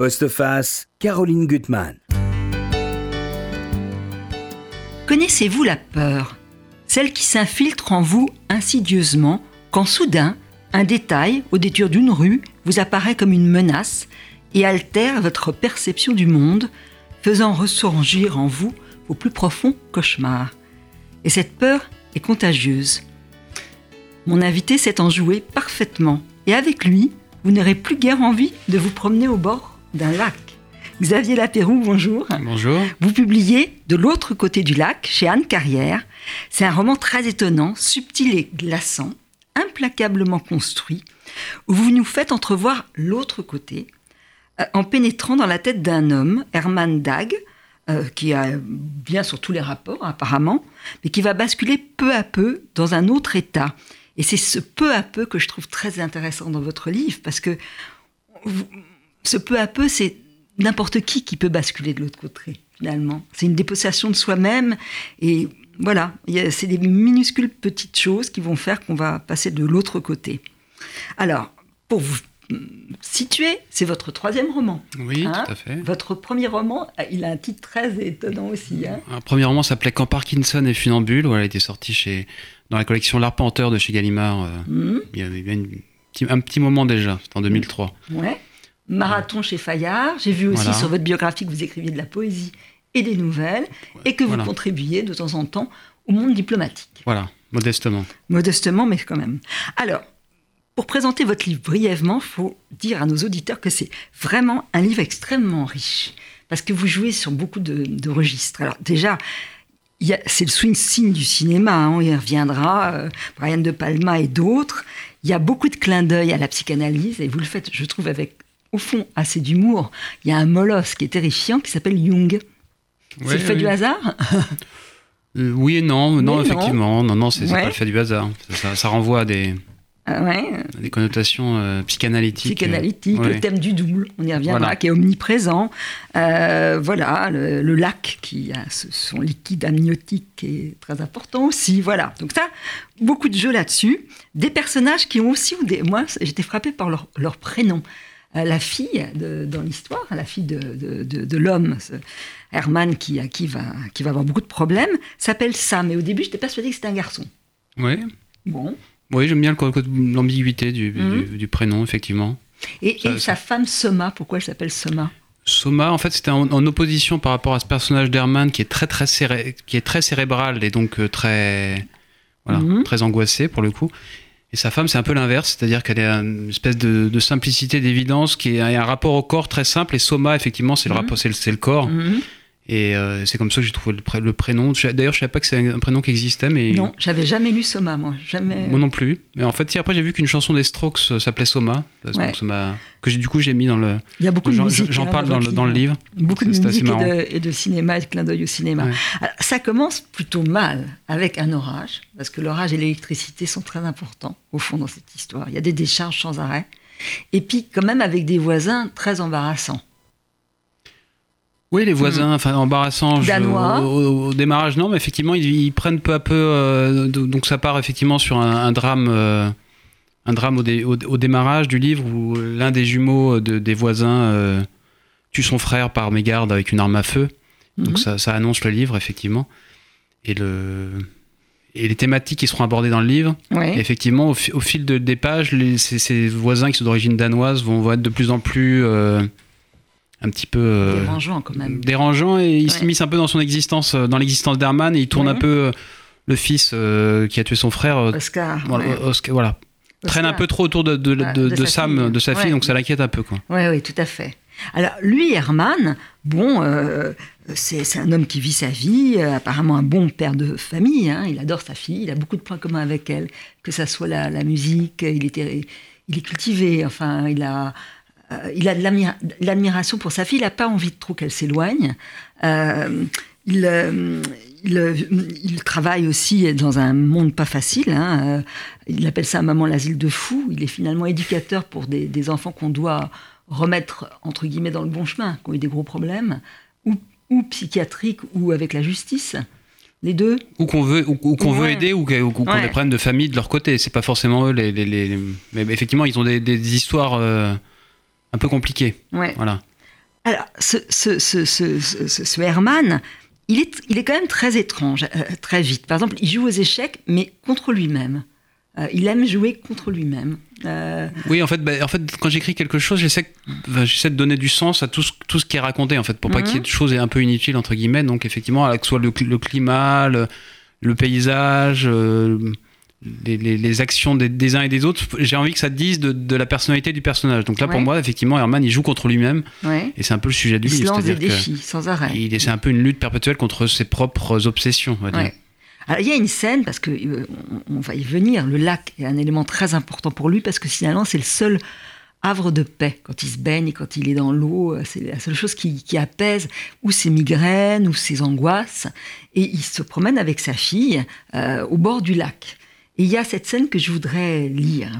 Postface, Caroline Gutmann. Connaissez-vous la peur? Celle qui s'infiltre en vous insidieusement quand soudain, un détail au détour d'une rue vous apparaît comme une menace et altère votre perception du monde, faisant ressurgir en vous vos plus profonds cauchemars. Et cette peur est contagieuse. Mon invité s'est enjoué parfaitement, et avec lui, vous n'aurez plus guère envie de vous promener au bord d'un lac. Xavier Lapéroux, bonjour. Bonjour. Vous publiez De l'autre côté du lac chez Anne Carrière. C'est un roman très étonnant, subtil et glaçant, implacablement construit, où vous nous faites entrevoir l'autre côté, euh, en pénétrant dans la tête d'un homme, Herman Dag, euh, qui a bien sur tous les rapports apparemment, mais qui va basculer peu à peu dans un autre état. Et c'est ce peu à peu que je trouve très intéressant dans votre livre, parce que ce peu à peu, c'est n'importe qui qui peut basculer de l'autre côté, finalement. C'est une dépossession de soi-même, et voilà, c'est des minuscules petites choses qui vont faire qu'on va passer de l'autre côté. Alors, pour vous situer, c'est votre troisième roman. Oui, hein tout à fait. Votre premier roman, il a un titre très étonnant aussi. Hein un premier roman s'appelait Quand Parkinson est funambule. Voilà, il a été sorti chez, dans la collection L'Arpenteur de chez Gallimard. Euh, mmh. Il y avait un petit moment déjà, c'était en 2003. Ouais. Marathon chez Fayard. J'ai vu aussi sur votre biographie que vous écriviez de la poésie et des nouvelles et que vous contribuiez de temps en temps au monde diplomatique. Voilà, modestement. Modestement, mais quand même. Alors, pour présenter votre livre brièvement, il faut dire à nos auditeurs que c'est vraiment un livre extrêmement riche, parce que vous jouez sur beaucoup de, registres. Alors déjà, c'est le swing scene du cinéma, hein, on y reviendra, euh, Brian De Palma et d'autres. Il y a beaucoup de clins d'œil à la psychanalyse, et vous le faites, je trouve, avec, au fond, assez d'humour. Il y a un molosse qui est terrifiant, qui s'appelle Jung. c'est le fait du hasard euh, Oui et non, non, effectivement. Non, non, c'est pas le fait du hasard. ça renvoie à des euh, Des connotations euh, psychanalytiques. Psychanalytiques, le thème du double, on y reviendra, qui est omniprésent. Euh, voilà, le, lac qui a son liquide amniotique qui est très important aussi. Voilà, donc ça, beaucoup de jeux là-dessus. Des personnages qui ont aussi, des, moi j'étais frappée par leur, leur prénom. La fille de, dans l'histoire, la fille de, de, de l'homme, Herman, qui, qui, va, qui va avoir beaucoup de problèmes, s'appelle Sam. Et au début, j'étais persuadée que c'était un garçon. Oui. Bon, oui, j'aime bien l'ambiguïté du, mhm. du, prénom, effectivement. Et, sa femme Soma, pourquoi elle s'appelle Soma? Soma, en fait, c'était en, opposition par rapport à ce personnage d'Herman qui est très très qui est très cérébral et donc euh, très voilà, mhm. très angoissé pour le coup. Et sa femme, c'est un peu l'inverse, c'est-à-dire qu'elle a une espèce de, simplicité, d'évidence, qui est un rapport au corps très simple. Et Soma, effectivement, c'est le mhm. rapport, c'est le, corps. Et euh, c'est comme ça que j'ai trouvé le, prénom. D'ailleurs, je savais pas que c'est un prénom qui existait, mais non, j'avais jamais lu Soma, moi, jamais. Moi non plus. Mais en fait, si après j'ai vu qu'une chanson des Strokes euh, s'appelait Soma, que du coup j'ai mis dans le. Il y a beaucoup de. J'en hein, parle dans, le, dans le, livre. Beaucoup de musique et de, cinéma, et de clin d'œil au cinéma. ça commence plutôt mal avec un orage, parce que l'orage et l'électricité sont très importants au fond dans cette histoire. Il y a des décharges sans arrêt, et puis quand même avec des voisins très embarrassants. Oui, les voisins, hmm. enfin embarrassants. au, démarrage, non, mais effectivement, ils, prennent peu à peu. Euh, donc ça part effectivement sur un, drame, euh, un drame au, démarrage du livre où l'un des jumeaux des voisins euh, tue son frère par mégarde avec une arme à feu. Donc hmm. ça, annonce le livre effectivement. Et le et les thématiques qui seront abordées dans le livre. Et effectivement, au, fil de, des pages, ces, voisins qui sont d'origine danoise vont, vont, être de plus en plus un petit peu euh, dérangeant quand même. Dérangeant et il s'immisce un peu dans son existence, euh, dans l'existence d'Herman et il tourne un peu euh, le fils qui a tué son frère. Oscar. Voilà. Traîne un peu trop autour de, de, de, Sam, de sa fille, donc ça l'inquiète un peu. Oui, oui, tout à fait. Alors, lui, Herman, bon, c'est un homme qui vit sa vie, apparemment un bon père de famille, hein, il adore sa fille, il a beaucoup de points communs avec elle, que ça soit la, la musique, il, était, il est cultivé, enfin, il a euh, il a de l'admiration pour sa fille, il n'a pas envie de trop qu'elle s'éloigne. Euh, euh, il, travaille aussi dans un monde pas facile. Hein. Il appelle ça à maman l'asile de fous. Il est finalement éducateur pour des, enfants qu'on doit remettre entre guillemets dans le bon chemin, qui ont eu des gros problèmes, ou, ou psychiatriques ou avec la justice. Les deux. Ou qu'on veut, ou, qu'on veut aider, ou, qu'on ouais. les prenne de famille de leur côté. C'est pas forcément eux les, Mais effectivement, ils ont des, histoires un peu compliqué. Ouais. Voilà. Alors, ce, ce, ce, ce, Herman, il est, il est quand même très étrange, euh, très vite. Par exemple, il joue aux échecs, mais contre lui-même. Euh, il aime jouer contre lui-même. Euh, oui, en fait, bah, en fait quand j'écris quelque chose, j'essaie, de donner du sens à tout ce, tout ce qui est raconté, en fait, pour pas qu'il y ait de choses un peu inutiles, entre guillemets. Donc, effectivement, que ce soit le, climat, le, paysage, les, actions des, uns et des autres, j'ai envie que ça dise de, la personnalité du personnage. Donc là, pour moi, effectivement, Herman, il joue contre lui-même. Et c'est un peu le sujet du livre. Il se lance des défis, sans arrêt. C'est un peu une lutte perpétuelle contre ses propres obsessions. Alors, il y a une scène, parce que euh, on va y venir, le lac est un élément très important pour lui, parce que finalement, c'est le seul havre de paix. Quand il se baigne, quand il est dans l'eau, euh, c'est la seule chose qui, apaise ou ses migraines ou ses angoisses. Et il se promène avec sa fille euh, au bord du lac. Et il y a cette scène que je voudrais lire.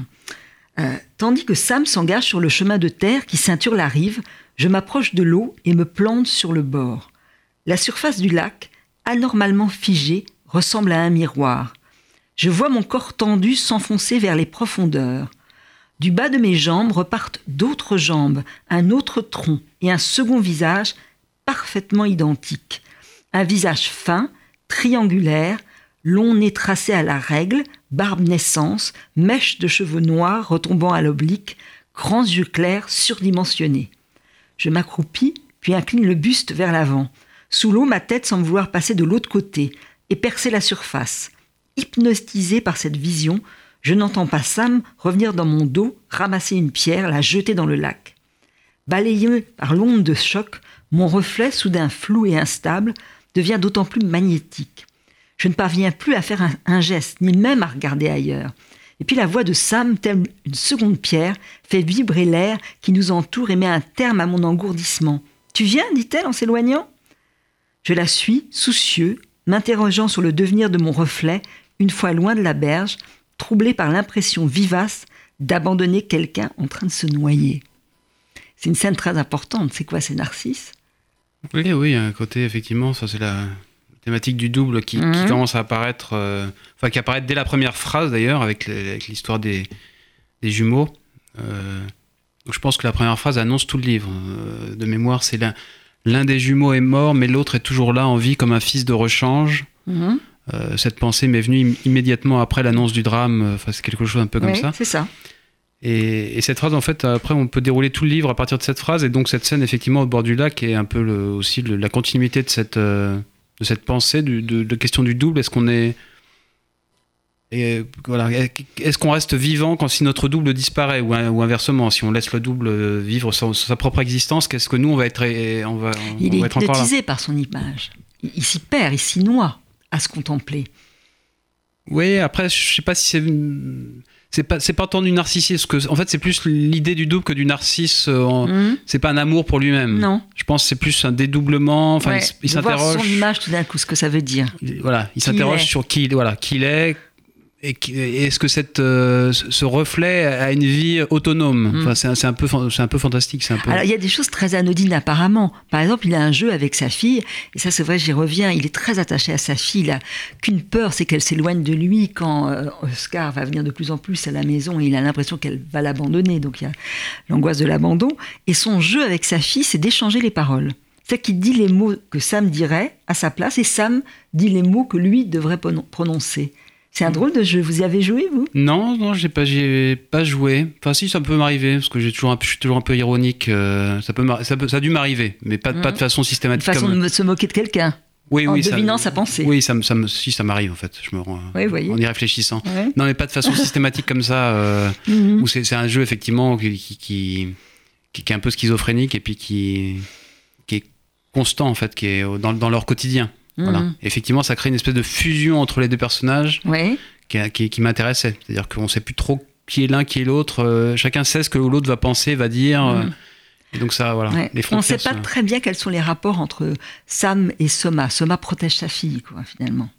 tandis que Sam s'engage sur le chemin de terre qui ceinture la rive, je m'approche de l'eau et me plante sur le bord. La surface du lac, anormalement figée, ressemble à un miroir. Je vois mon corps tendu s'enfoncer vers les profondeurs. Du bas de mes jambes repartent d'autres jambes, un autre tronc et un second visage parfaitement identique. Un visage fin, triangulaire, long nez tracé à la règle, barbe naissance, mèche de cheveux noirs retombant à l'oblique, grands yeux clairs surdimensionnés. Je m'accroupis, puis incline le buste vers l'avant. Sous l'eau, ma tête semble vouloir passer de l'autre côté et percer la surface. Hypnotisé par cette vision, je n'entends pas Sam revenir dans mon dos, ramasser une pierre, la jeter dans le lac. Balayé par l'onde de choc, mon reflet, soudain flou et instable, devient d'autant plus magnétique. Je ne parviens plus à faire un, geste, ni même à regarder ailleurs. Et puis la voix de Sam, telle une seconde pierre, fait vibrer l'air qui nous entoure et met un terme à mon engourdissement. Tu viens dit-elle en s'éloignant? Je la suis, soucieux, m'interrogeant sur le devenir de mon reflet, une fois loin de la berge, troublé par l'impression vivace d'abandonner quelqu'un en train de se noyer. C'est une scène très importante. C'est quoi, c'est Narcisse? Oui, oui, un côté, effectivement, ça c'est la thématique du double qui, mhm. commence à apparaître, euh, enfin qui apparaît dès la première phrase d'ailleurs, avec l'histoire des, jumeaux. Euh, je pense que la première phrase annonce tout le livre. Euh, de mémoire, c'est L'un des jumeaux est mort, mais l'autre est toujours là en vie comme un fils de rechange. Mhm. Cette pensée m'est venue immédiatement après l'annonce du drame. Enfin, c'est quelque chose un peu comme ça. C'est ça. Et, cette phrase, en fait, après, on peut dérouler tout le livre à partir de cette phrase. Et donc, cette scène, effectivement, au bord du lac est un peu aussi la continuité de cette, euh, de cette pensée, de, de, question du double. Est-ce qu'on est et voilà, est-ce qu'on reste vivant quand si notre double disparaît ou, inversement, si on laisse le double vivre sa, propre existence, qu'est-ce que nous on va être, on va, Il est hypnotisé par son image. Il, s'y perd, il s'y noie à se contempler. Oui, après, je sais pas si c'est c'est pas c'est pas tant du narcissisme que en fait c'est plus l'idée du double que du narcisse euh, mhm. c'est pas un amour pour lui-même. Non. Je pense c'est plus un dédoublement enfin il, s'interroge. son image tout d'un coup ce que ça veut dire. Voilà il s'interroge sur qui voilà qui il est et est-ce que cette, euh, ce reflet a une vie autonome mm. enfin, c'est, un, peu, c'est un peu fantastique. C'est un peu... Alors, il y a des choses très anodines apparemment. Par exemple, il a un jeu avec sa fille, et ça c'est vrai, j'y reviens, il est très attaché à sa fille. Il a qu'une peur, c'est qu'elle s'éloigne de lui quand euh, Oscar va venir de plus en plus à la maison et il a l'impression qu'elle va l'abandonner. Donc il y a l'angoisse de l'abandon. Et son jeu avec sa fille, c'est d'échanger les paroles. C'est qu'il dit les mots que Sam dirait à sa place et Sam dit les mots que lui devrait prononcer. C'est un drôle de jeu. Vous y avez joué, vous? Non, non, j'ai pas, pas joué. Enfin, si, ça peut m'arriver, parce que j'ai toujours, je suis toujours un peu ironique. Euh, ça, peut, ça, peut, ça a dû m'arriver, mais pas, pas de mmh. façon systématique. De façon de se moquer de quelqu'un. Oui, en oui, devinant sa pensée. Oui, ça, ça si ça m'arrive en fait, je me rends, oui, voyez. en y réfléchissant. Non, mais pas de façon systématique comme ça, euh, mmh. où c'est un jeu effectivement qui qui, qui, qui, est un peu schizophrénique et puis qui, qui est constant en fait, qui est dans, dans leur quotidien. Voilà. Mmh. Effectivement, ça crée une espèce de fusion entre les deux personnages. Qui, m'intéressait. C'est-à-dire qu'on ne sait plus trop qui est l'un, qui est l'autre. Euh, chacun sait ce que l'autre va penser, va dire. Euh, mm. et donc ça, voilà. On ne sait pas très bien quels sont les rapports entre Sam et Soma. Soma protège sa fille, quoi, finalement.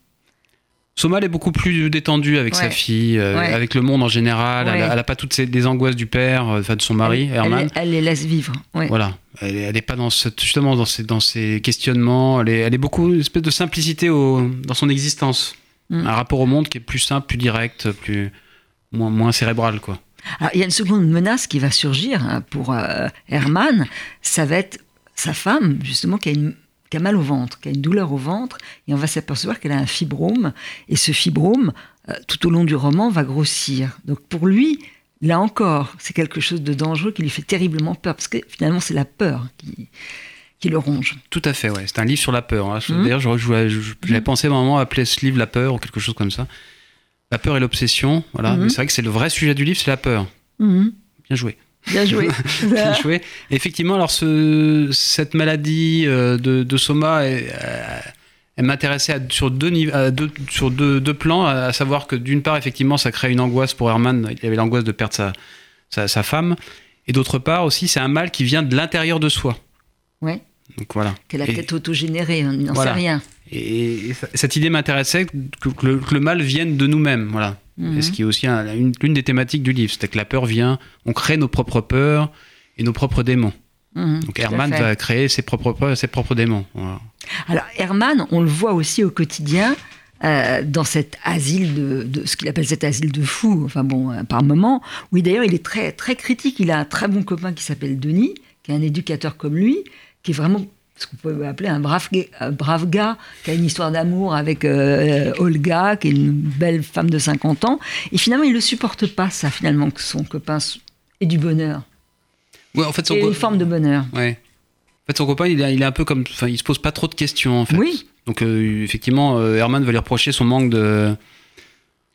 Soma, elle est beaucoup plus détendue avec sa fille, euh, avec le monde en général. Elle n'a pas toutes ces, les angoisses du père, enfin de son mari, Herman. Elle, les laisse vivre. Voilà. Elle n'est pas dans ce, justement dans ces, dans ces questionnements. Elle est, elle est beaucoup une espèce de simplicité au, dans son existence. Mm. Un rapport au monde qui est plus simple, plus direct, plus moins, moins cérébral, quoi. il y a une seconde menace qui va surgir hein, pour euh, Herman, ça va être sa femme, justement, qui a, une, qui a mal au ventre, qui a une douleur au ventre, et on va s'apercevoir qu'elle a un fibrome, et ce fibrome, euh, tout au long du roman, va grossir. Donc pour lui, là encore, c'est quelque chose de dangereux qui lui fait terriblement peur, parce que finalement, c'est la peur qui, qui le ronge. Tout à fait, ouais. C'est un livre sur la peur. Hein. Mmh. D'ailleurs, j'avais mmh. pensé à un moment appeler ce livre La peur ou quelque chose comme ça. La peur et l'obsession, voilà. Mmh. Mais c'est vrai que c'est le vrai sujet du livre, c'est la peur. Bien joué. Bien joué. Bien joué. effectivement, alors ce, cette maladie euh, de, de, Soma, elle, elle m'intéressait sur, deux, deux, sur deux, deux, plans, à savoir que d'une part, effectivement, ça crée une angoisse pour Herman. Il avait l'angoisse de perdre sa, sa, sa femme. Et d'autre part aussi, c'est un mal qui vient de l'intérieur de soi. Ouais. Donc voilà. Qu'elle a peut-être autogénéré, on n'en sait rien. Et, cette idée m'intéressait que, le, mal vienne de nous-mêmes, voilà. Mhm. ce qui est aussi l'une des thématiques du livre, c'est que la peur vient, on crée nos propres peurs et nos propres démons. Mhm, Donc Herman va créer ses propres peurs, ses propres démons. Alors Herman, on le voit aussi au quotidien. Euh, dans cet asile de, ce qu'il appelle cet asile de fous, enfin bon, euh, par moment. Oui, d'ailleurs, il est très très critique. Il a un très bon copain qui s'appelle Denis, qui est un éducateur comme lui, qui est vraiment ce qu'on peut appeler un brave, brave gars, qui a une histoire d'amour avec euh, Olga, qui est une belle femme de 50 ans. Et finalement, il ne le supporte pas, ça, finalement, que son copain ait du bonheur. Ouais, en fait, son une forme de bonheur. Ouais. En fait, son copain, il est, il est un peu comme. Enfin, il se pose pas trop de questions, en fait. Oui. Donc, euh, effectivement, euh, Herman va lui reprocher son manque de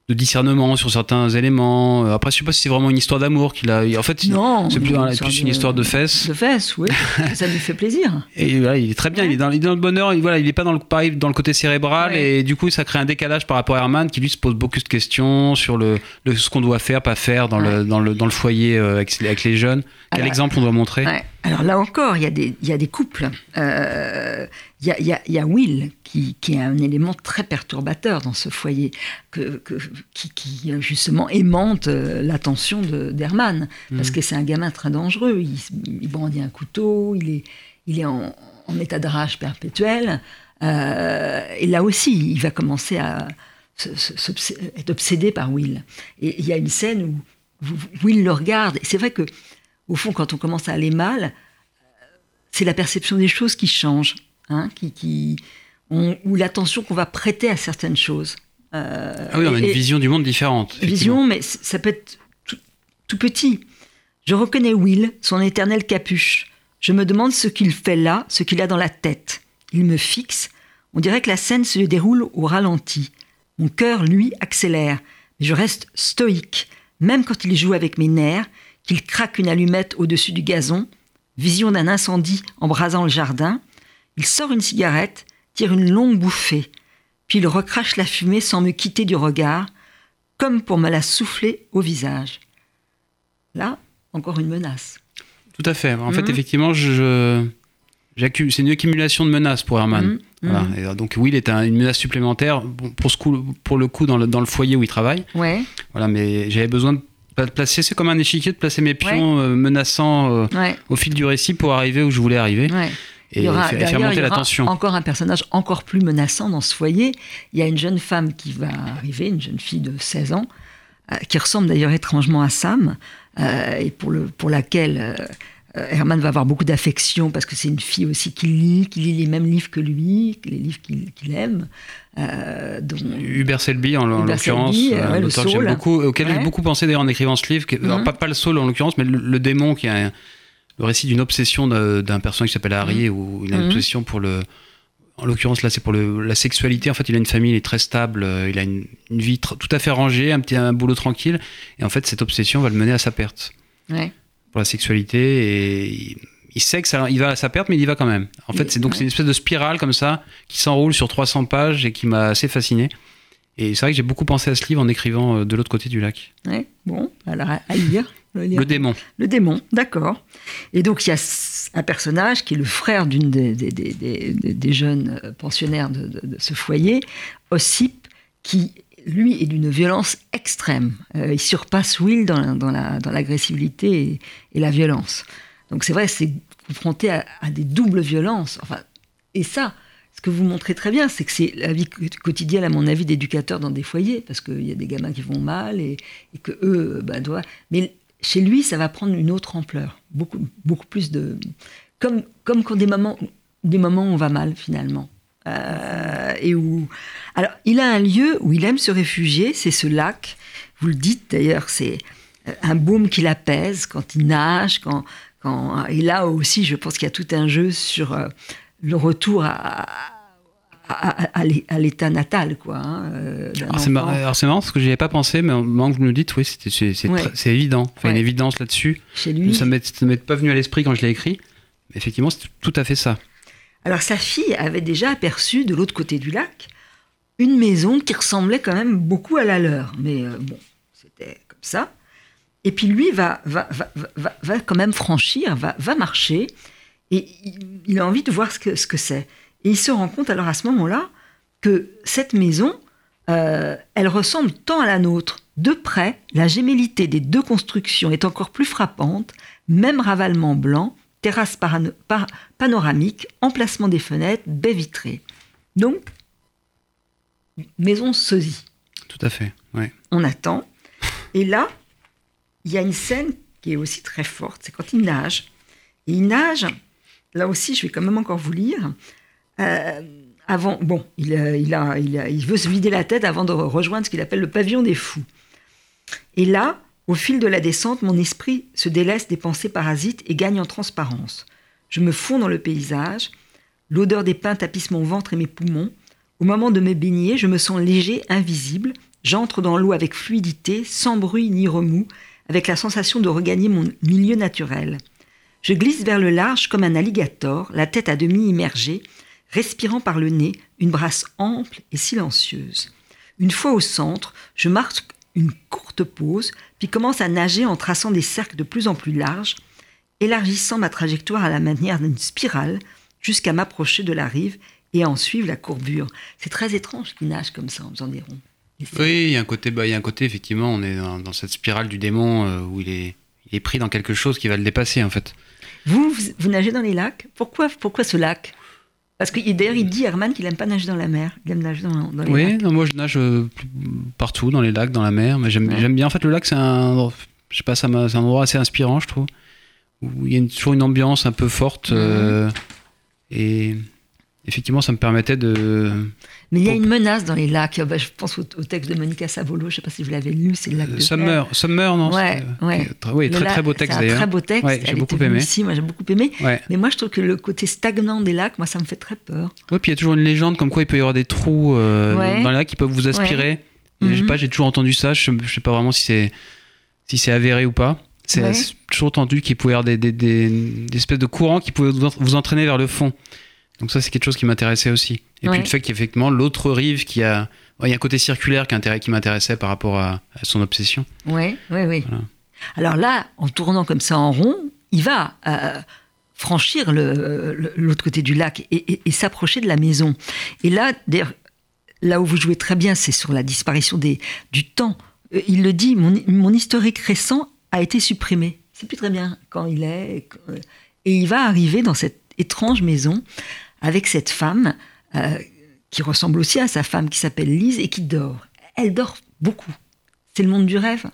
de discernement sur certains éléments. Euh, après, je sais pas si c'est vraiment une histoire d'amour qu'il a. En fait, non, c'est plus, plus une histoire de fesses. De fesses, oui. ça lui fait plaisir. Et voilà, il est très bien. Il, est dans, dans, le bonheur. Il, voilà, il est pas dans le pareil, dans le côté cérébral. Et du coup, ça crée un décalage par rapport à Herman qui lui se pose beaucoup de questions sur le, ce qu'on doit faire, pas faire dans le dans le dans le foyer euh, avec, avec les jeunes. Quel exemple on doit montrer? Alors là encore, il y a des il y a des couples. Euh, il y, a, y, a, Will qui, qui, est un élément très perturbateur dans ce foyer, que, qui, qui, justement aimante euh, l'attention d'Herman, parce mmh. que c'est un gamin très dangereux. Il, brandit un couteau, il est, il est en, état de rage perpétuel. Euh, et là aussi, il va commencer à être obsédé par Will. Et il y a une scène où Will le regarde. Et c'est vrai que, au fond, quand on commence à aller mal, c'est la perception des choses qui change. Hein, qui, qui ou l'attention qu'on va prêter à certaines choses. Euh, ah oui, on a une vision du monde différente. Vision, mais ça peut être tout, petit. Je reconnais Will, son éternel capuche. Je me demande ce qu'il fait là, ce qu'il a dans la tête. Il me fixe. On dirait que la scène se déroule au ralenti. Mon cœur, lui, accélère. Mais je reste stoïque, même quand il joue avec mes nerfs, qu'il craque une allumette au-dessus du gazon. Vision d'un incendie embrasant le jardin. Il sort une cigarette, tire une longue bouffée, puis il recrache la fumée sans me quitter du regard, comme pour me la souffler au visage. Là, encore une menace. Tout à fait. En fait, mhm. effectivement, je, c'est une accumulation de menaces pour Herman. Mhm. Voilà. Mhm. Et donc Will est une menace supplémentaire pour, ce coup, pour le coup dans le, dans le foyer où il travaille. Ouais. Voilà, mais j'avais besoin de placer, c'est comme un échiquier de placer mes pions euh, menaçants euh, au fil du récit pour arriver où je voulais arriver et, il y aura, faire monter la tension. Encore un personnage encore plus menaçant dans ce foyer. Il y a une jeune femme qui va arriver, une jeune fille de 16 ans, euh, qui ressemble d'ailleurs étrangement à Sam, euh, et pour, le, pour laquelle euh, Herman va avoir beaucoup d'affection parce que c'est une fille aussi qui lit, qui lit les mêmes livres que lui, les livres qu'il aime. dont... Hubert Selby en, l'occurrence, beaucoup, auquel j'ai beaucoup pensé d'ailleurs en écrivant ce livre. alors, mhm. pas, pas, le soul en l'occurrence, mais le, démon qui a le récit d'une obsession d'un personnage qui s'appelle Harry, mmh. où il a une mmh. obsession pour le. En l'occurrence, là, c'est pour le, la sexualité. En fait, il a une famille, il est très stable, euh, il a une, vie tout à fait rangée, un petit un boulot tranquille. Et en fait, cette obsession va le mener à sa perte. Pour la sexualité. Et il, sait que ça, il va à sa perte, mais il y va quand même. En fait, c'est donc c'est une espèce de spirale comme ça, qui s'enroule sur 300 pages et qui m'a assez fasciné. Et c'est vrai que j'ai beaucoup pensé à ce livre en écrivant euh, de l'autre côté du lac. Ouais, bon, alors à lire. Le démon. Le démon, d'accord. Et donc il y a un personnage qui est le frère d'une des, jeunes euh, pensionnaires de, ce foyer, Ossip, qui lui est d'une violence extrême. Euh, il surpasse Will dans, dans l'agressivité et, la violence. Donc c'est vrai, c'est confronté à, des doubles violences. Enfin, et ça, ce que vous montrez très bien, c'est que c'est la vie quotidienne, à mon avis, d'éducateurs dans des foyers, parce qu'il y a des gamins qui vont mal et, que eux bah, doivent. Mais chez lui, ça va prendre une autre ampleur, beaucoup, beaucoup plus de, comme, comme quand des moments, des moments où on va mal finalement. Euh, et où, alors, il a un lieu où il aime se réfugier, c'est ce lac. Vous le dites d'ailleurs, c'est euh, un baume qui l'apaise quand il nage, quand, quand, et là aussi, je pense qu'il y a tout un jeu sur euh, le retour à, à, l'état natal, quoi. Hein, alors c'est marrant, parce que j'y avais pas pensé, mais au moment que vous le dites, oui, c'est évident. Enfin, une évidence là-dessus. Chez lui. Ça ne m'est pas venu à l'esprit quand je l'ai écrit. Mais effectivement, c'est tout à fait ça. Alors sa fille avait déjà aperçu de l'autre côté du lac une maison qui ressemblait quand même beaucoup à la leur. Mais euh, bon, c'était comme ça. Et puis lui va, va, va, va, quand même franchir, va, va marcher, et il, a envie de voir ce que c'est. Ce que et il se rend compte alors à ce moment-là que cette maison, euh, elle ressemble tant à la nôtre. De près, la gémellité des deux constructions est encore plus frappante, même ravalement blanc, terrasse panoramique, emplacement des fenêtres, baie vitrée. Donc, maison sosie. Tout à fait, ouais. On attend. Et là, il y a une scène qui est aussi très forte, c'est quand il nage. il nage, là aussi, je vais quand même encore vous lire. Euh, avant, bon, il, il, a, il, il veut se vider la tête avant de rejoindre ce qu'il appelle le pavillon des fous. Et là, au fil de la descente, mon esprit se délaisse des pensées parasites et gagne en transparence. Je me fonds dans le paysage. L'odeur des pins tapisse mon ventre et mes poumons. Au moment de me baigner, je me sens léger, invisible. J'entre dans l'eau avec fluidité, sans bruit ni remous, avec la sensation de regagner mon milieu naturel. Je glisse vers le large comme un alligator, la tête à demi immergée, respirant par le nez, une brasse ample et silencieuse. Une fois au centre, je marque une courte pause, puis commence à nager en traçant des cercles de plus en plus larges, élargissant ma trajectoire à la manière d'une spirale jusqu'à m'approcher de la rive et en suivre la courbure. C'est très étrange qu'il nage comme ça en faisant des ronds. Oui, il y a un côté, bah, il y a un côté effectivement, on est dans, cette spirale du démon euh, où il est, il est, pris dans quelque chose qui va le dépasser en fait. Vous, vous, nagez dans les lacs? Pourquoi, pourquoi ce lac? Parce que d'ailleurs, il dit Herman qu'il n'aime pas nager dans la mer. Il aime nager dans, dans les oui, lacs. Oui, moi je nage euh, partout, dans les lacs, dans la mer. Mais j'aime bien. En fait, le lac, c'est un, je sais pas, c'est un endroit assez inspirant, je trouve. Où il y a toujours une ambiance un peu forte. Euh, et effectivement, ça me permettait de. Mais il y a une menace dans les lacs. Bah, je pense au, texte de Monica Savolo, je ne sais pas si vous l'avez lu, c'est le lac de Summer, Summer, non ouais, ouais. Oui, très, très beau texte d'ailleurs. Très beau texte. Ouais, j'ai beaucoup aimé. Ici, moi j'ai beaucoup aimé. Mais moi je trouve que le côté stagnant des lacs, moi ça me fait très peur. Oui, puis il y a toujours une légende comme quoi il peut y avoir des trous euh, dans les lacs qui peuvent vous aspirer. Je sais mhm. pas, j'ai toujours entendu ça. Je, ne sais pas vraiment si c'est si c'est avéré ou pas. C'est toujours entendu qu'il pouvait y avoir des, des, des, espèces de courants qui pouvaient vous entraîner vers le fond. Donc ça, c'est quelque chose qui m'intéressait aussi. Et puis le fait qu'effectivement, l'autre rive, qui a... Il y a un côté circulaire qui, m'intéressait par rapport à, son obsession. Oui, oui, oui. Alors là, en tournant comme ça en rond, il va euh, franchir l'autre côté du lac et, s'approcher de la maison. Et là, là où vous jouez très bien, c'est sur la disparition des, du temps. Euh, il le dit, mon, mon historique récent a été supprimé. C'est plus très bien quand il est. Et il va arriver dans cette étrange maison avec cette femme euh, qui ressemble aussi à sa femme qui s'appelle Lise et qui dort. Elle dort beaucoup. C'est le monde du rêve.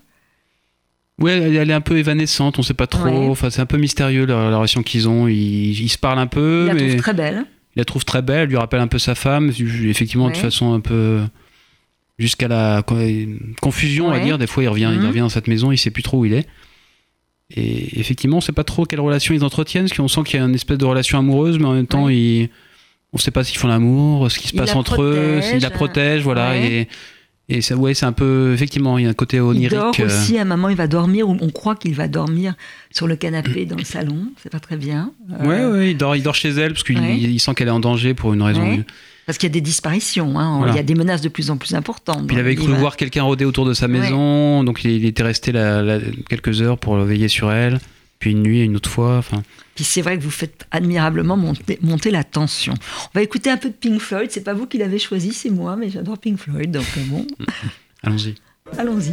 Oui, elle est un peu évanescente, on ne sait pas trop. Enfin, c'est un peu mystérieux la, relation qu'ils ont. Ils, se parlent un peu. Il la trouve très belle. Il la trouve très belle. Elle lui rappelle un peu sa femme, effectivement, de façon un peu jusqu'à la confusion, on va dire. Des fois, il revient, il mhm. revient dans cette maison, il sait plus trop où il est. Et effectivement, on ne sait pas trop quelle relation ils entretiennent, parce qu'on sent qu'il y a une espèce de relation amoureuse, mais en même temps, on ne sait pas s'ils font l'amour, ce qui se passe entre eux, s'ils la protègent, voilà. Et, et ça, ouais, c'est un peu, effectivement, il y a un côté onirique. Il dort euh. aussi, à un moment, il va dormir, ou on croit qu'il va dormir sur le canapé dans le salon, c'est pas très bien. Oui, ouais, ouais, il dort, il dort chez elle, parce qu'il sent qu'elle est en danger pour une raison. Parce qu'il y a des disparitions, hein. il y a des menaces de plus en plus importantes. Puis il avait cru voir quelqu'un rôder autour de sa maison, donc il, était resté quelques heures pour veiller sur elle, puis une nuit, une autre fois. Enfin. Puis c'est vrai que vous faites admirablement monter, monter, la tension. On va écouter un peu de Pink Floyd, c'est pas vous qui l'avez choisi, c'est moi, mais j'adore Pink Floyd, donc euh, bon. Allons-y. Allons-y.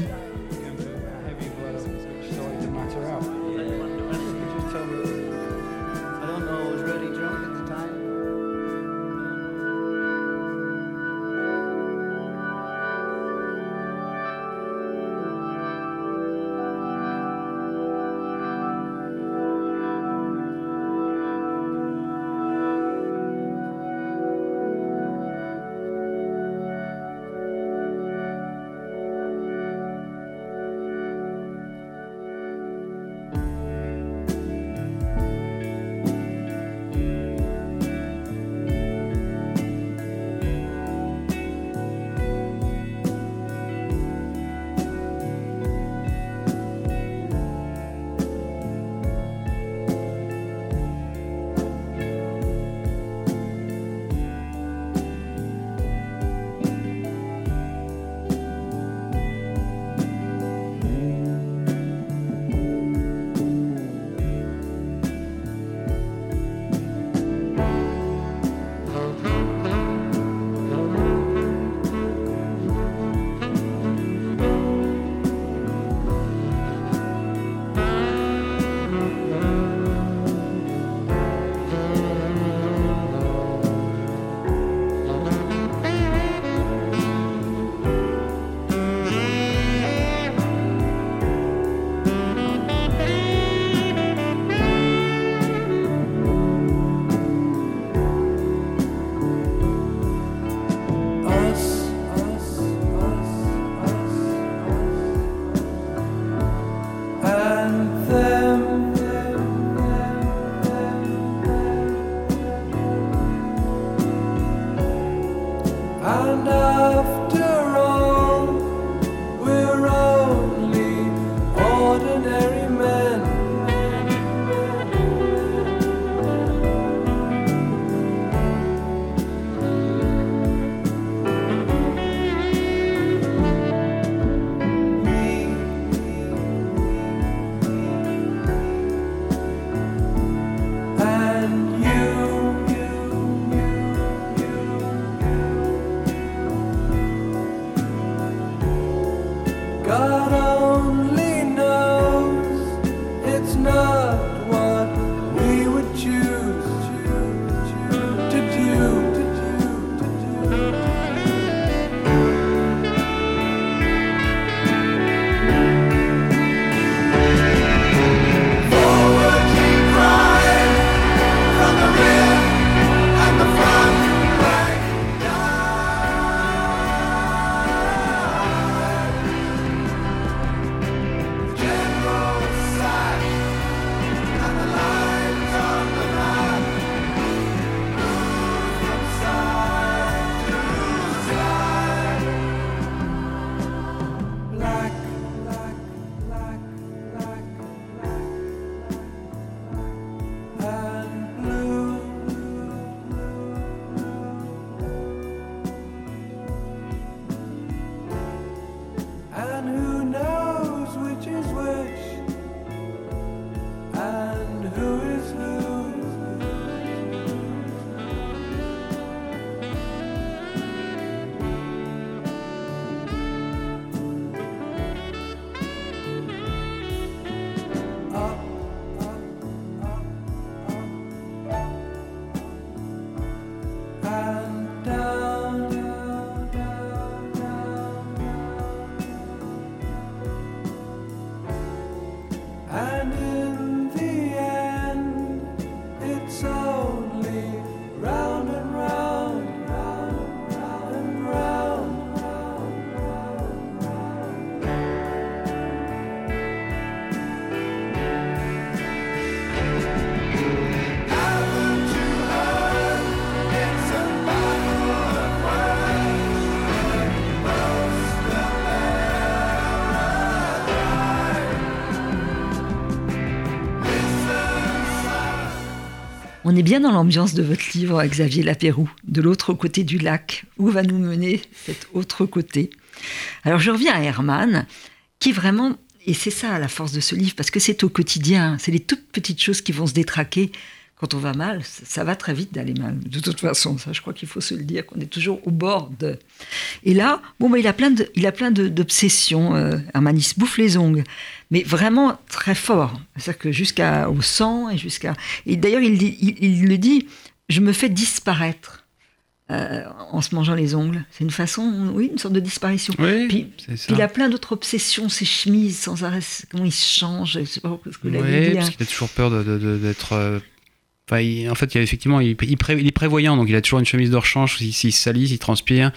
Bien dans l'ambiance de votre livre, Xavier Lapéroux, de l'autre côté du lac. Où va nous mener cet autre côté? Alors je reviens à Herman, qui vraiment, et c'est ça la force de ce livre, parce que c'est au quotidien, c'est les toutes petites choses qui vont se détraquer quand on va mal, ça va très vite d'aller mal. De toute façon, ça, je crois qu'il faut se le dire, qu'on est toujours au bord de. Et là, bon, bah, il a plein de, il a plein d'obsessions. Euh, Herman, il se bouffe les ongles, mais vraiment très fort. C'est-à-dire que jusqu'au sang et jusqu'à. Et d'ailleurs, il, il, le dit je me fais disparaître. Euh, en se mangeant les ongles. C'est une façon, oui, une sorte de disparition. Oui, puis, il a plein d'autres obsessions, ses chemises sans arrêt, comment il se change, je sais pas ce que vous l'avez dit. parce hein. qu'il a toujours peur d'être en fait, il y a effectivement, il, est prévoyant, donc il a toujours une chemise de rechange s'il se salit, s'il transpire.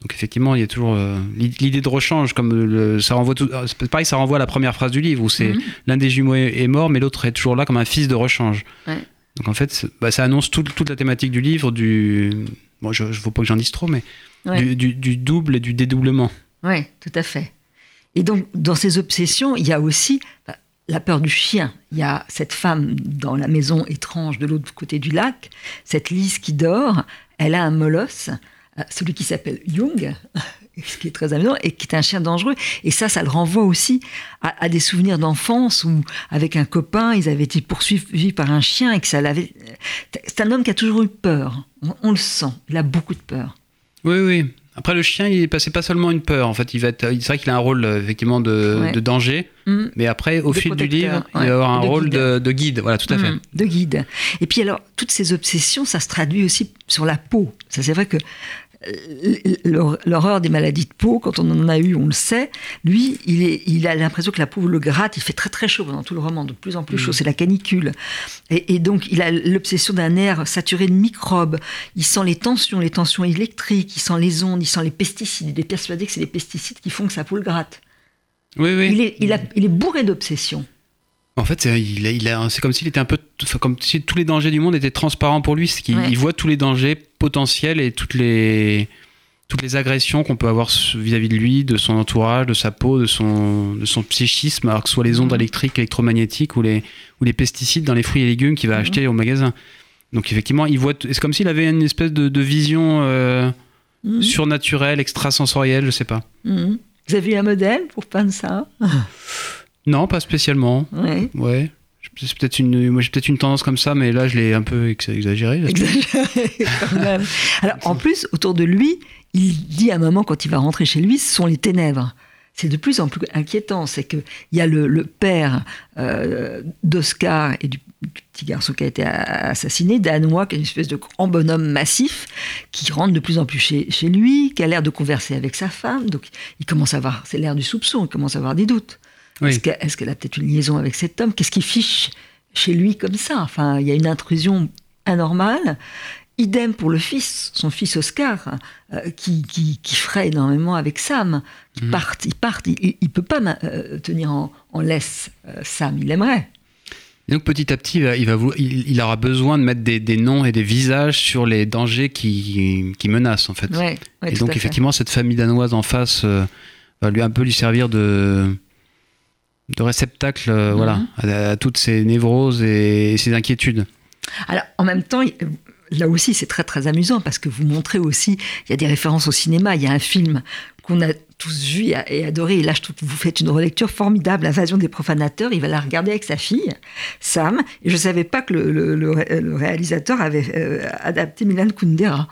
Donc effectivement, il y a toujours euh, l'idée de rechange, comme le, ça renvoie tout, euh, pareil, ça renvoie à la première phrase du livre où c'est mhm. l'un des jumeaux est, mort, mais l'autre est toujours là comme un fils de rechange. Donc en fait, bah, ça annonce toute la thématique du livre, du, bon, je ne veux pas que j'en dise trop, mais du, du, double et du dédoublement. Oui, tout à fait. Et donc dans ces obsessions, il y a aussi bah, la peur du chien. Il y a cette femme dans la maison étrange de l'autre côté du lac, cette Lise qui dort, elle a un molosse, euh, celui qui s'appelle Jung, ce qui est très amusant, et qui est un chien dangereux. Et ça, ça le renvoie aussi à, des souvenirs d'enfance où, avec un copain, ils avaient été poursuivis par un chien et que ça l'avait. C'est un homme qui a toujours eu peur. on le sent. Il a beaucoup de peur. Oui, oui. Après, le chien, il passé pas seulement une peur. En fait, il va être, c'est vrai qu'il a un rôle euh, effectivement de, danger, mm. mais après, au fil du livre, il va avoir un rôle De, guide. Voilà, tout à fait. Mm. De guide. Et puis alors, toutes ces obsessions, ça se traduit aussi sur la peau. Ça, c'est vrai que l'horreur des maladies de peau, quand on en a eu, on le sait. Lui, il, est, il a l'impression que la peau le gratte. Il fait très très chaud pendant tout le roman, de plus en plus chaud. Mm. C'est la canicule. Et, donc, il a l'obsession d'un air saturé de microbes. Il sent les tensions, les tensions électriques. Il sent les ondes. Il sent les pesticides. Il est persuadé que c'est les pesticides qui font que sa peau le gratte. Oui, oui. Il est, il a, il est bourré d'obsessions. En fait, c'est, il, il c'est comme s'il était un peu, comme si tous les dangers du monde étaient transparents pour lui. C'est qu'il voit tous les dangers potentiels et toutes les, toutes les agressions qu'on peut avoir vis-à-vis de lui, de son entourage, de sa peau, de son, de son psychisme, alors que ce soit les ondes mhm. électriques, électromagnétiques ou les, ou les pesticides dans les fruits et légumes qu'il va mhm. acheter au magasin. Donc effectivement, il voit. C'est comme s'il avait une espèce de, vision euh, mhm. surnaturelle, extrasensorielle, je sais pas. Vous avez un modèle pour peindre ça? Non, pas spécialement. Ouais. Ouais. C'est peut-être une, moi j'ai peut-être une tendance comme ça, mais là je l'ai un peu exagéré. Exagéré quand même. Alors en plus, autour de lui, il dit à un moment quand il va rentrer chez lui, ce sont les ténèbres. C'est de plus en plus inquiétant. C'est qu'il y a le, père euh, d'Oscar et du, petit garçon qui a été assassiné, danois, qui est une espèce de grand bonhomme massif, qui rentre de plus en plus chez, chez lui, qui a l'air de converser avec sa femme. Donc il commence à avoir, c'est l'air du soupçon, il commence à avoir des doutes. Est-ce qu'elle a peut-être une liaison avec cet homme? Qu'est-ce qui fiche chez lui comme ça? Enfin, il y a une intrusion anormale. Idem pour le fils, son fils Oscar, euh, qui, qui, qui, ferait énormément avec Sam. Il part, il part, il, ne peut pas euh, tenir en, laisse euh, Sam, il aimerait. Et donc petit à petit, il, va, il, aura besoin de mettre des, des, noms et des visages sur les dangers qui, qui menacent en fait. et donc effectivement, cette famille danoise en face va lui un peu lui servir de de réceptacle euh, voilà, mhm. à, toutes ces névroses et, ces inquiétudes. Alors, en même temps, là aussi, c'est très très amusant parce que vous montrez aussi, il y a des références au cinéma. Il y a un film qu'on a tous vu et adoré. Et là, je trouve que vous faites une relecture formidable, Invasion des profanateurs. Il va la regarder avec sa fille, Sam. Et je ne savais pas que le, réalisateur avait euh, adapté Milan Kundera.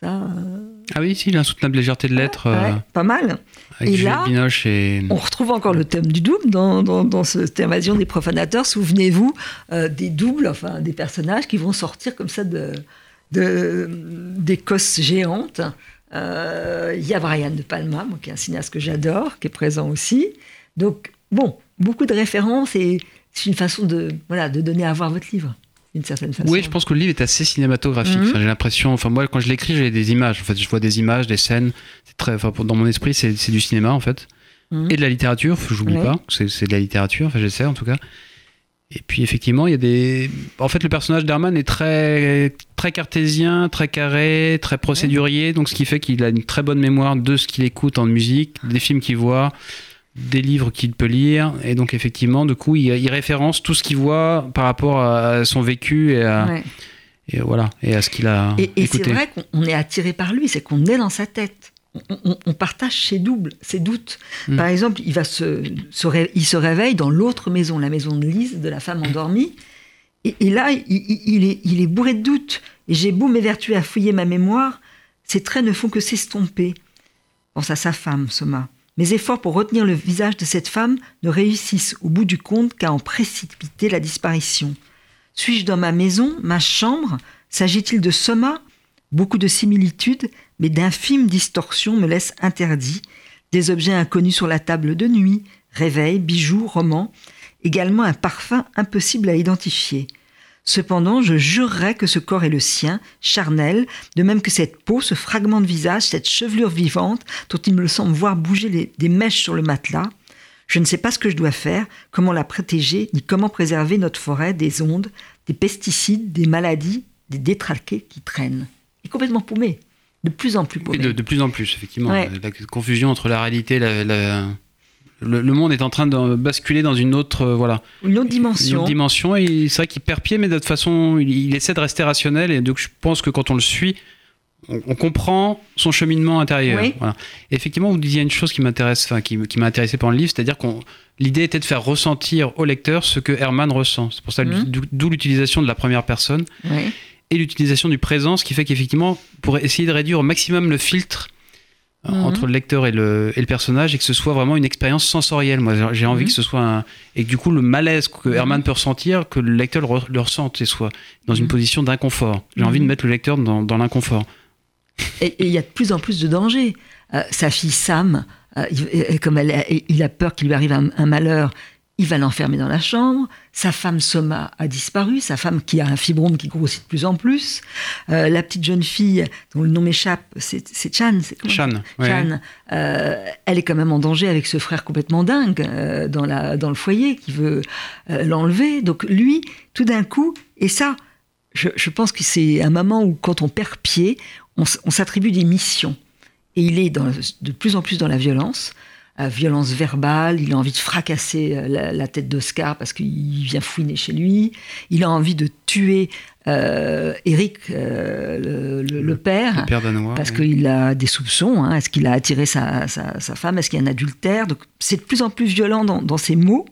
Ça, euh, Ah oui, si, l'insoutenable légèreté de l'être. Euh, pas mal. et là, et... on retrouve encore le thème du double dans, dans, cette invasion des profanateurs. Souvenez-vous euh, des doubles, enfin des personnages qui vont sortir comme ça de, de des cosses géantes. Il y a Brian De Palma, qui est un cinéaste que j'adore, qui est présent aussi. Donc, bon, beaucoup de références et c'est une façon de, voilà, de donner à voir votre livre. Oui, je pense que le livre est assez cinématographique. Mhm. j'ai l'impression, enfin moi quand je l'écris, j'ai des images. En fait, je vois des images, des scènes. C'est très, enfin, dans mon esprit, c'est, du cinéma en fait, mhm. et de la littérature. J'oublie n'oublie pas, c'est, c'est de la littérature. Enfin, j'essaie en tout cas. Et puis effectivement, il y a des. En fait, le personnage d'Herman est très très cartésien, très carré, très procédurier. Donc, ce qui fait qu'il a une très bonne mémoire de ce qu'il écoute en musique, des films qu'il voit des livres qu'il peut lire. Et donc, effectivement, du coup, il, référence tout ce qu'il voit par rapport à son vécu et à, et voilà, et à ce qu'il a. Et, et c'est vrai qu'on est attiré par lui, c'est qu'on est dans sa tête. On, partage ses doubles, ses doutes. Mm. Par exemple, il, va se, il se réveille dans l'autre maison, la maison de Lise, de la femme endormie. Et, là, il, est, il est bourré de doutes. Et j'ai beau m'évertuer à fouiller ma mémoire, ces traits ne font que s'estomper. Pense à sa femme, Soma. Mes efforts pour retenir le visage de cette femme ne réussissent au bout du compte qu'à en précipiter la disparition. Suis-je dans ma maison, ma chambre? S'agit-il de Soma? Beaucoup de similitudes, mais d'infimes distorsions me laissent interdit. Des objets inconnus sur la table de nuit, réveils, bijoux, romans, également un parfum impossible à identifier. Cependant, je jurerais que ce corps est le sien, charnel, de même que cette peau, ce fragment de visage, cette chevelure vivante dont il me semble voir bouger des mèches sur le matelas. Je ne sais pas ce que je dois faire, comment la protéger, ni comment préserver notre forêt des ondes, des pesticides, des maladies, des détraqués qui traînent. Est complètement paumé, de plus en plus paumé. De, de, plus en plus, effectivement. La confusion entre la réalité et la le, monde est en train de basculer dans une autre, euh, voilà, une autre dimension. Une autre dimension. Et c'est vrai qu'il perd pied, mais de toute façon, il, essaie de rester rationnel. Et donc, je pense que quand on le suit, on, comprend son cheminement intérieur. effectivement, vous disiez une chose qui m'intéresse, enfin, qui, m'a intéressé pendant le livre, c'est-à-dire qu'on l'idée était de faire ressentir au lecteur ce que Herman ressent. C'est pour ça, mmh. d'où l'utilisation de la première personne et l'utilisation du présent, ce qui fait qu'effectivement, pour essayer de réduire au maximum le filtre Mhm. entre le lecteur et le, et le, personnage et que ce soit vraiment une expérience sensorielle. Moi, j'ai envie mhm. que ce soit un... et que du coup le malaise que Herman peut ressentir, que le lecteur le, ressente et soit dans une mhm. position d'inconfort. J'ai envie de mettre le lecteur dans, dans l'inconfort. Et il y a de plus en plus de dangers. Euh, sa fille Sam, euh, comme elle, il a peur qu'il lui arrive un malheur, il va l'enfermer dans la chambre. Sa femme Soma a disparu, sa femme qui a un fibrome qui grossit de plus en plus. Euh, la petite jeune fille, dont le nom m'échappe, c'est Chan. Chan, Chan euh, elle est quand même en danger avec ce frère complètement dingue euh, dans, la, dans le foyer qui veut l'enlever. Donc lui, tout d'un coup, et ça, je, pense que c'est un moment où quand on perd pied, on, s'attribue des missions. et il est de plus en plus dans la violence violence verbale, il a envie de fracasser euh, la, tête d'Oscar parce qu'il vient fouiner chez lui, il a envie de tuer euh, Eric, euh, le, père, parce qu'il a des soupçons, hein. est-ce qu'il a attiré sa, femme, est-ce qu'il y a un adultère, donc c'est de plus en plus violent dans, ses mots,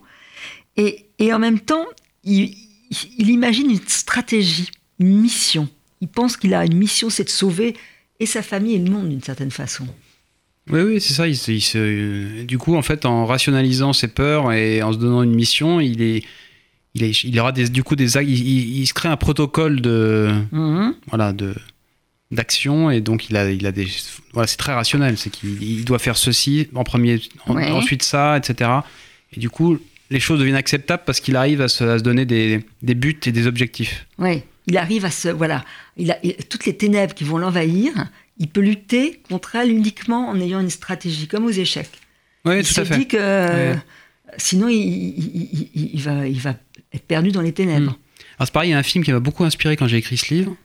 et, en même temps, il, il imagine une stratégie, une mission, il pense qu'il a une mission, c'est de sauver et sa famille et le monde d'une certaine façon. Oui, oui, c'est ça. Il se, du coup, en fait, en rationalisant ses peurs et en se donnant une mission, il est, il, est, il aura des, du coup des, il, il, se crée un protocole de, mhm. voilà, de d'action et donc il a, il a des, voilà, c'est très rationnel. C'est qu'il doit faire ceci en premier, ensuite ça, etc. Et du coup, les choses deviennent acceptables parce qu'il arrive à se, à se donner des, des, buts et des objectifs. Oui, il arrive à se, voilà, il a toutes les ténèbres qui vont l'envahir il peut lutter contre elle uniquement en ayant une stratégie, comme aux échecs. Oui, tout à fait. Dit que sinon, il, va, il va être perdu dans les ténèbres. Hmm. Alors, c'est pareil, il y a un film qui m'a beaucoup inspiré quand j'ai écrit ce livre,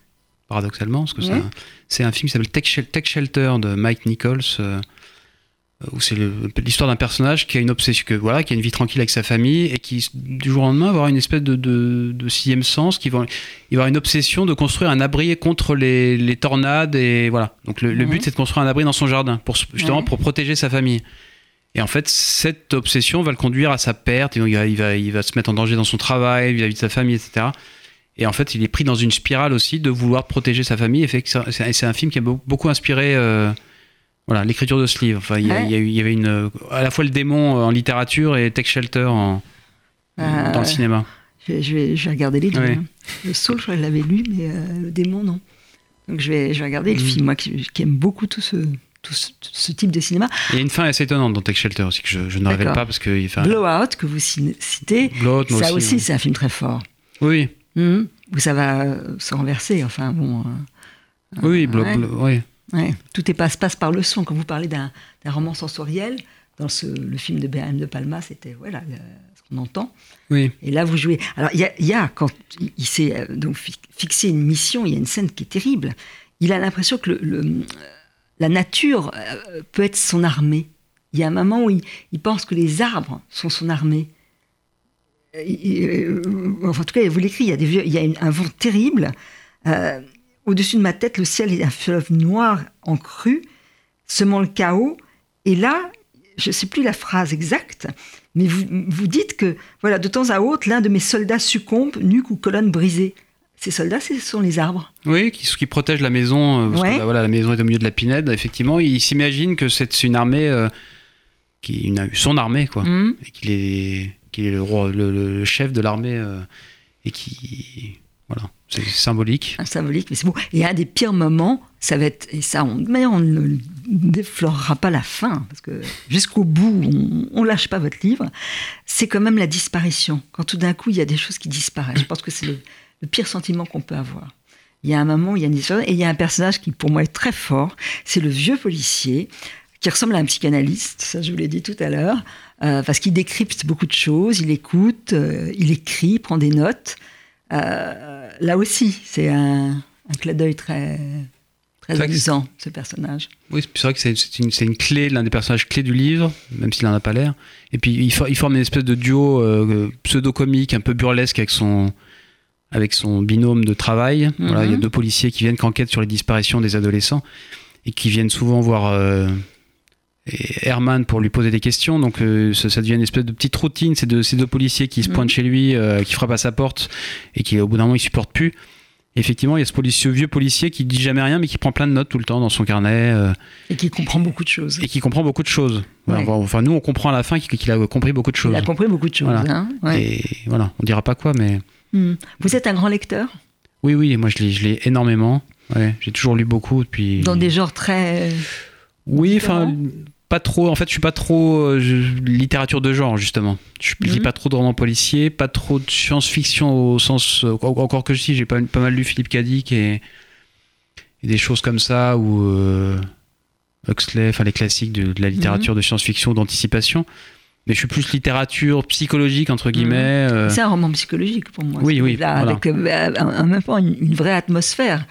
paradoxalement, parce que c'est un, film qui s'appelle Tech, Shelter de Mike Nichols. Euh, où c'est l'histoire d'un personnage qui a une obsession, que, voilà, qui a une vie tranquille avec sa famille et qui du jour au lendemain va avoir une espèce de, de, sixième sens, qui va, il va avoir une obsession de construire un abri contre les, les tornades et voilà. Donc le, but c'est de construire un abri dans son jardin pour justement pour protéger sa famille. Et en fait, cette obsession va le conduire à sa perte. Il va, il va, il va se mettre en danger dans son travail, vis-à-vis de sa famille, etc. Et en fait, il est pris dans une spirale aussi de vouloir protéger sa famille. Et c'est un film qui a beaucoup inspiré. Euh, voilà, l'écriture de ce livre. Enfin, il y, y, avait une, à la fois le démon en littérature et Tech Shelter en, euh, dans le cinéma. Je, vais, je vais, regarder les deux. Hein. Le Soul, je l'avais lu, mais euh, le démon, non. Donc je vais, je vais regarder le mm. film, moi qui, aime beaucoup tout ce, tout ce, type de cinéma. Il y a une fin assez étonnante dans Tech Shelter aussi, que je, je ne révèle pas parce que. Enfin... Blowout, que vous citez, ça aussi, c'est un film très fort. Oui. Mmh. Où ça va se renverser, enfin bon. Euh, oui, oui. Ouais, tout est passe, passe par le son. Quand vous parlez d'un roman sensoriel, dans le film de B.M. de Palma, c'était voilà, ce qu'on entend. Oui. Et là, vous jouez. Alors, il y, a, quand il s'est euh, donc fixé une mission, il y a une scène qui est terrible. Il a l'impression que le, la nature euh, peut être son armée. Il y a un moment où il, pense que les arbres sont son armée. Euh, en tout cas, il vous l'écrit, il y a, des, il y a un vent terrible. Au-dessus de ma tête, le ciel est un fleuve noir en crue, semant le chaos. Et là, je ne sais plus la phrase exacte, mais vous, vous dites que, voilà, de temps à autre, l'un de mes soldats succombe, nuque ou colonne brisée. Ces soldats, ce sont les arbres. Oui, qui, qui protègent la maison, euh, parce que, bah, voilà, la maison est au milieu de la pinède. Effectivement, il s'imagine que c'est une armée, euh, qui a eu son armée, quoi, mmh. et qu'il est, est le, roi, le, chef de l'armée, euh, et qui, C'est symbolique. Symbolique, mais c'est beau. Et un des pires moments, ça va être, et ça, on, on ne déflorera pas la fin, parce que jusqu'au bout, on, ne lâche pas votre livre. C'est quand même la disparition. Quand tout d'un coup, il y a des choses qui disparaissent. Je pense que c'est le, pire sentiment qu'on peut avoir. Il y a un moment, il y a une histoire, et il y a un personnage qui, pour moi, est très fort. C'est le vieux policier qui ressemble à un psychanalyste, ça je vous l'ai dit tout à l'heure, euh, parce qu'il décrypte beaucoup de choses, il écoute, euh, il écrit, prend des notes. Euh, là aussi, c'est un, un clin d'œil très, très amusant, ce personnage. Oui, c'est vrai que c'est une, une, clé, l'un des personnages clés du livre, même s'il n'en a pas l'air. Et puis, il, il, forme une espèce de duo euh, pseudo-comique, un peu burlesque avec son, avec son binôme de travail. Voilà, il y a mhm. deux policiers qui viennent qu'enquête sur les disparitions des adolescents et qui viennent souvent voir euh, et Herman pour lui poser des questions. Donc euh, ça, devient une espèce de petite routine. C'est de, ces deux policiers qui se pointent mm. chez lui, euh, qui frappent à sa porte et qui au bout d'un moment il supporte plus. effectivement, il y a ce, policier, vieux policier qui dit jamais rien mais qui prend plein de notes tout le temps dans son carnet. Euh, et qui comprend beaucoup de choses. Et qui comprend beaucoup de choses. Enfin, nous on comprend à la fin qu'il a compris beaucoup de choses. Il a compris beaucoup de choses. Hein, et voilà, on dira pas quoi, mais. Mm. Vous êtes un grand lecteur? Oui, oui, moi je lis, énormément. j'ai toujours lu beaucoup depuis. Dans des genres très. Oui, enfin, pas trop. En fait, je suis pas trop euh, littérature de genre justement. Je lis mhm. pas trop de romans policiers, pas trop de science-fiction au sens. Euh, encore que si, j'ai pas, pas mal lu Philippe Cadic et, des choses comme ça ou euh, Huxley, enfin les classiques de, la littérature mhm. de science-fiction d'anticipation. Mais je suis plus littérature psychologique entre mhm. guillemets. C'est un roman psychologique pour moi. Oui, oui. Là, Avec en même temps une vraie atmosphère.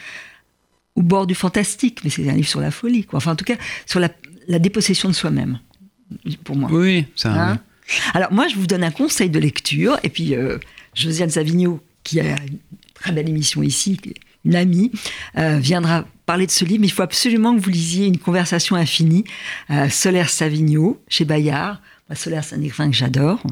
au bord du fantastique, mais c'est un livre sur la folie, quoi. Enfin, en tout cas, sur la, dépossession de soi-même, pour moi. Oui, ça. Hein Alors, moi, je vous donne un conseil de lecture, et puis euh, Josiane Savigno, qui a une très belle émission ici, une amie, euh, viendra parler de ce livre, mais il faut absolument que vous lisiez Une conversation infinie, euh, Solaire Savigno, chez Bayard. Moi, Solaire, c'est un écrivain que j'adore.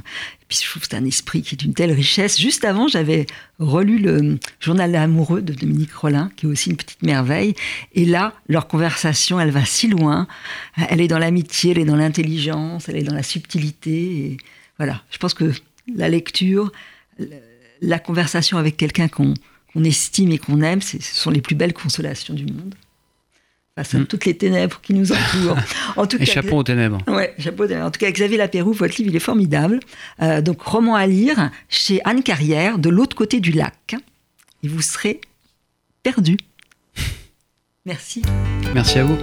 Puis, je trouve que c'est un esprit qui est d'une telle richesse. Juste avant, j'avais relu le Journal amoureux de Dominique Rollin, qui est aussi une petite merveille. Et là, leur conversation, elle va si loin. Elle est dans l'amitié, elle est dans l'intelligence, elle est dans la subtilité. Voilà, je pense que la lecture, la conversation avec quelqu'un qu'on estime et qu'on aime, ce sont les plus belles consolations du monde. Face à mm. toutes les ténèbres qui nous entourent. En tout et cas, chapeau aux ténèbres. Ouais, chapeau aux ténèbres. En tout cas, Xavier Lapéroux, votre livre, il est formidable. Euh, donc, roman à lire chez Anne Carrière, de l'autre côté du lac. Et vous serez perdu. Merci. Merci à vous.